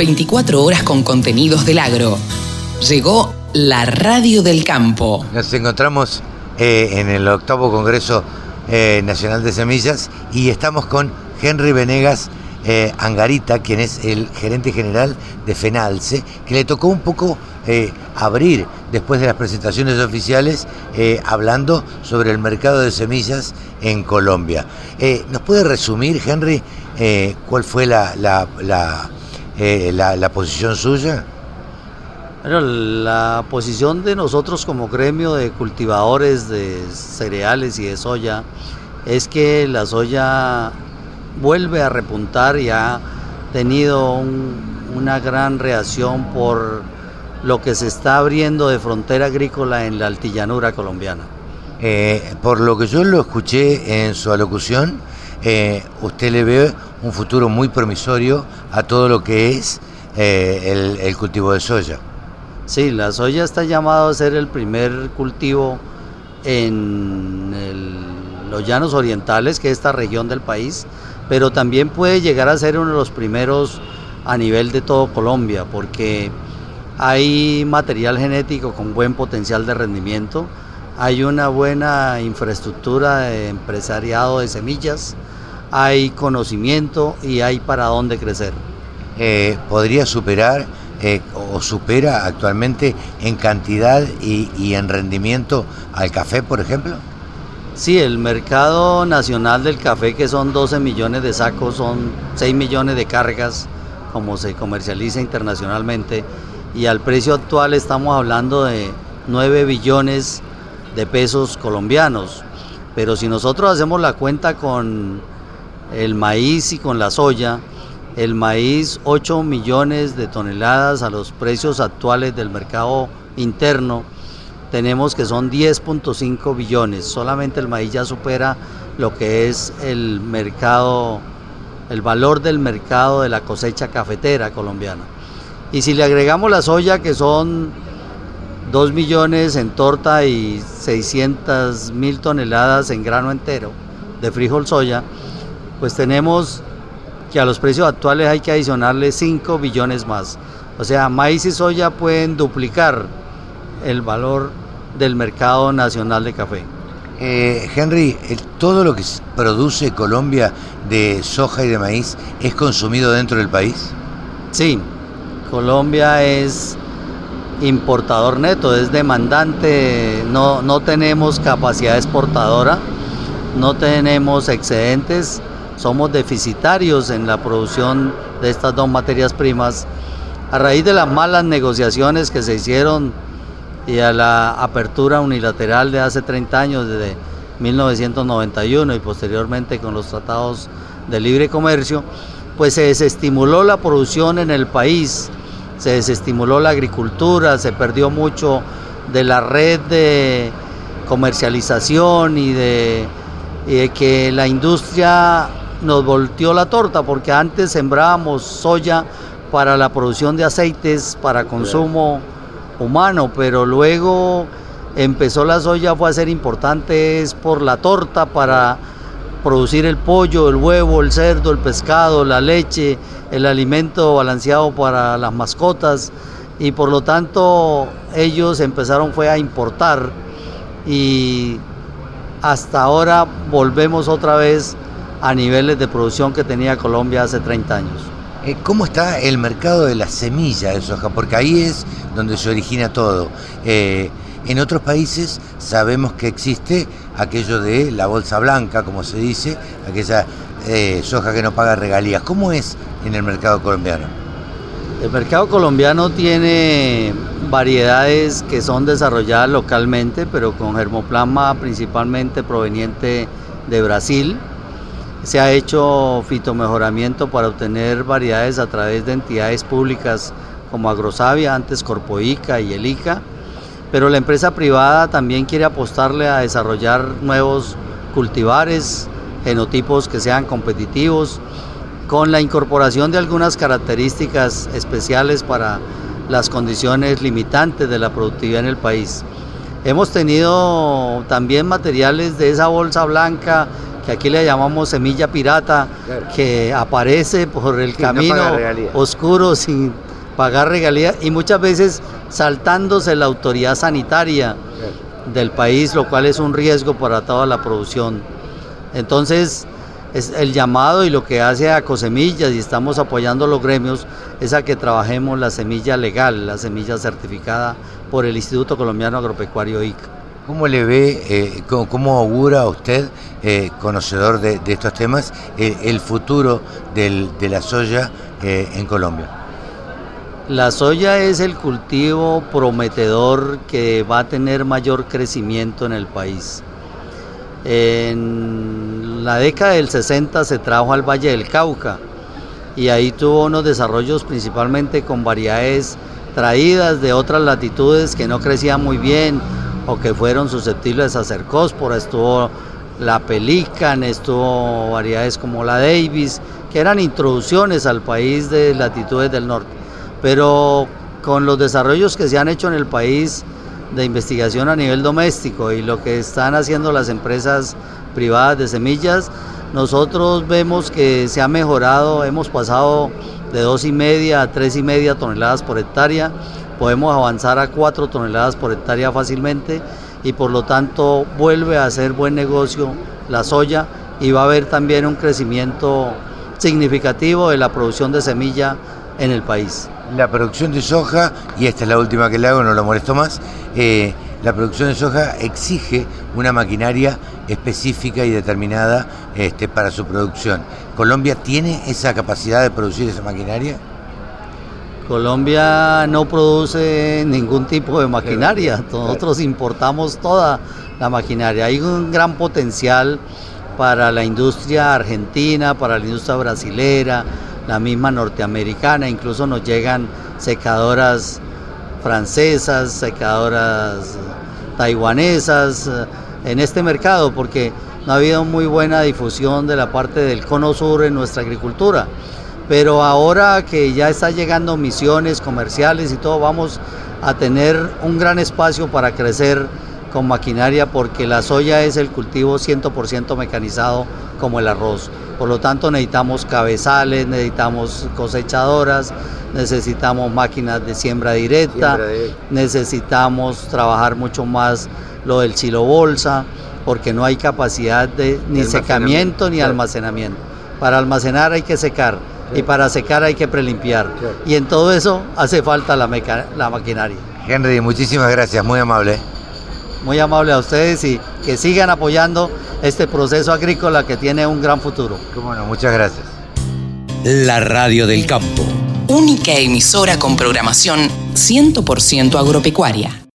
24 horas con contenidos del agro. Llegó la radio del campo. Nos encontramos eh, en el octavo Congreso eh, Nacional de Semillas y estamos con Henry Venegas eh, Angarita, quien es el gerente general de FENALCE, que le tocó un poco abrir después de las presentaciones oficiales hablando sobre el mercado de semillas en Colombia. ¿Nos puede resumir, Henry, cuál fue la, la posición suya? Bueno, la posición de nosotros como gremio de cultivadores de cereales y de soya es que la soya vuelve a repuntar y ha tenido una gran reacción por lo que se está abriendo de frontera agrícola en la altillanura colombiana. Eh, por lo que yo lo escuché en su alocución, eh, usted le ve un futuro muy promisorio a todo lo que es eh, el cultivo de soya. Sí, la soya está llamado a ser el primer cultivo en los llanos orientales, que es esta región del país, pero también puede llegar a ser uno de los primeros a nivel de todo Colombia, porque hay material genético con buen potencial de rendimiento, hay una buena infraestructura de empresariado de semillas, hay conocimiento y hay para dónde crecer. Eh, ¿Podría superar eh, o supera actualmente en cantidad y, en rendimiento al café, por ejemplo? Sí, el mercado nacional del café, que son 12 millones de sacos, son 6 millones de cargas, como se comercializa internacionalmente, y al precio actual estamos hablando de 9 billones de pesos colombianos. Pero si nosotros hacemos la cuenta con el maíz y con la soya, el maíz 8 millones de toneladas a los precios actuales del mercado interno, tenemos que son 10.5 billones, solamente el maíz ya supera lo que es el mercado, el valor del mercado de la cosecha cafetera colombiana. Y si le agregamos la soya, que son 2 millones en torta y 600 mil toneladas en grano entero de frijol soya, pues tenemos que a los precios actuales hay que adicionarle 5 billones más. O sea, maíz y soya pueden duplicar el valor del mercado nacional de café. Eh, Henry, ¿todo lo que produce Colombia de soja y de maíz es consumido dentro del país? Sí, Colombia es importador neto, es demandante, no, no tenemos capacidad exportadora, no tenemos excedentes somos deficitarios en la producción de estas dos materias primas. A raíz de las malas negociaciones que se hicieron y a la apertura unilateral de hace 30 años, desde 1991 y posteriormente con los tratados de libre comercio, pues se desestimuló la producción en el país, se desestimuló la agricultura, se perdió mucho de la red de comercialización y de, y de que la industria nos volteó la torta porque antes sembrábamos soya para la producción de aceites para consumo humano, pero luego empezó la soya fue a ser importante es por la torta para producir el pollo, el huevo, el cerdo, el pescado, la leche, el alimento balanceado para las mascotas y por lo tanto ellos empezaron fue a importar y hasta ahora volvemos otra vez a niveles de producción que tenía Colombia hace 30 años. Eh, ¿Cómo está el mercado de la semilla de soja? Porque ahí es donde se origina todo. Eh, en otros países sabemos que existe aquello de la bolsa blanca, como se dice, aquella eh, soja que no paga regalías. ¿Cómo es en el mercado colombiano? El mercado colombiano tiene variedades que son desarrolladas localmente, pero con germoplasma principalmente proveniente de Brasil se ha hecho fitomejoramiento para obtener variedades a través de entidades públicas como Agrosavia, antes Corpoica y Elica, pero la empresa privada también quiere apostarle a desarrollar nuevos cultivares, genotipos que sean competitivos, con la incorporación de algunas características especiales para las condiciones limitantes de la productividad en el país. Hemos tenido también materiales de esa bolsa blanca que aquí le llamamos semilla pirata, que aparece por el camino oscuro sin pagar regalías y muchas veces saltándose la autoridad sanitaria del país, lo cual es un riesgo para toda la producción. Entonces, es el llamado y lo que hace a Cosemillas y estamos apoyando los gremios es a que trabajemos la semilla legal, la semilla certificada por el Instituto Colombiano Agropecuario ICA. ¿Cómo le ve, eh, cómo, augura usted, eh, conocedor de, estos temas, el futuro de la soya eh, en Colombia? La soya es el cultivo prometedor que va a tener mayor crecimiento en el país. En la década del 60 se trajo al Valle del Cauca y ahí tuvo unos desarrollos principalmente con variedades traídas de otras latitudes que no crecían muy bien o que fueron susceptibles a hacer cóspora. Estuvo la Pelican, estuvo variedades como la Davis, que eran introducciones al país de latitudes del norte pero con los desarrollos que se han hecho en el país de investigación a nivel doméstico y lo que están haciendo las empresas privadas de semillas, nosotros vemos que se ha mejorado, hemos pasado de dos y media a tres y media toneladas por hectárea, podemos avanzar a cuatro toneladas por hectárea fácilmente y por lo tanto vuelve a ser buen negocio la soya y va a haber también un crecimiento significativo de la producción de semilla en el país la producción de soja, y esta es la última que le hago, no lo molesto más, eh, la producción de soja exige una maquinaria específica y determinada este, para su producción. ¿Colombia tiene esa capacidad de producir esa maquinaria? Colombia no produce ningún tipo de maquinaria, nosotros importamos toda la maquinaria. Hay un gran potencial para la industria argentina, para la industria brasilera, la misma norteamericana, incluso nos llegan secadoras francesas, secadoras taiwanesas eh, en este mercado, porque no ha habido muy buena difusión de la parte del cono sur en nuestra agricultura. Pero ahora que ya está llegando misiones comerciales y todo, vamos a tener un gran espacio para crecer con maquinaria porque la soya es el cultivo 100% mecanizado como el arroz. Por lo tanto necesitamos cabezales, necesitamos cosechadoras, necesitamos máquinas de siembra directa, necesitamos trabajar mucho más lo del chilo bolsa, porque no hay capacidad de ni secamiento ni almacenamiento. Para almacenar hay que secar y para secar hay que prelimpiar. Y en todo eso hace falta la, la maquinaria. Henry, muchísimas gracias, muy amable. Muy amable a ustedes y que sigan apoyando este proceso agrícola que tiene un gran futuro. Bueno, muchas gracias. La Radio del Campo. Única emisora con programación 100% agropecuaria.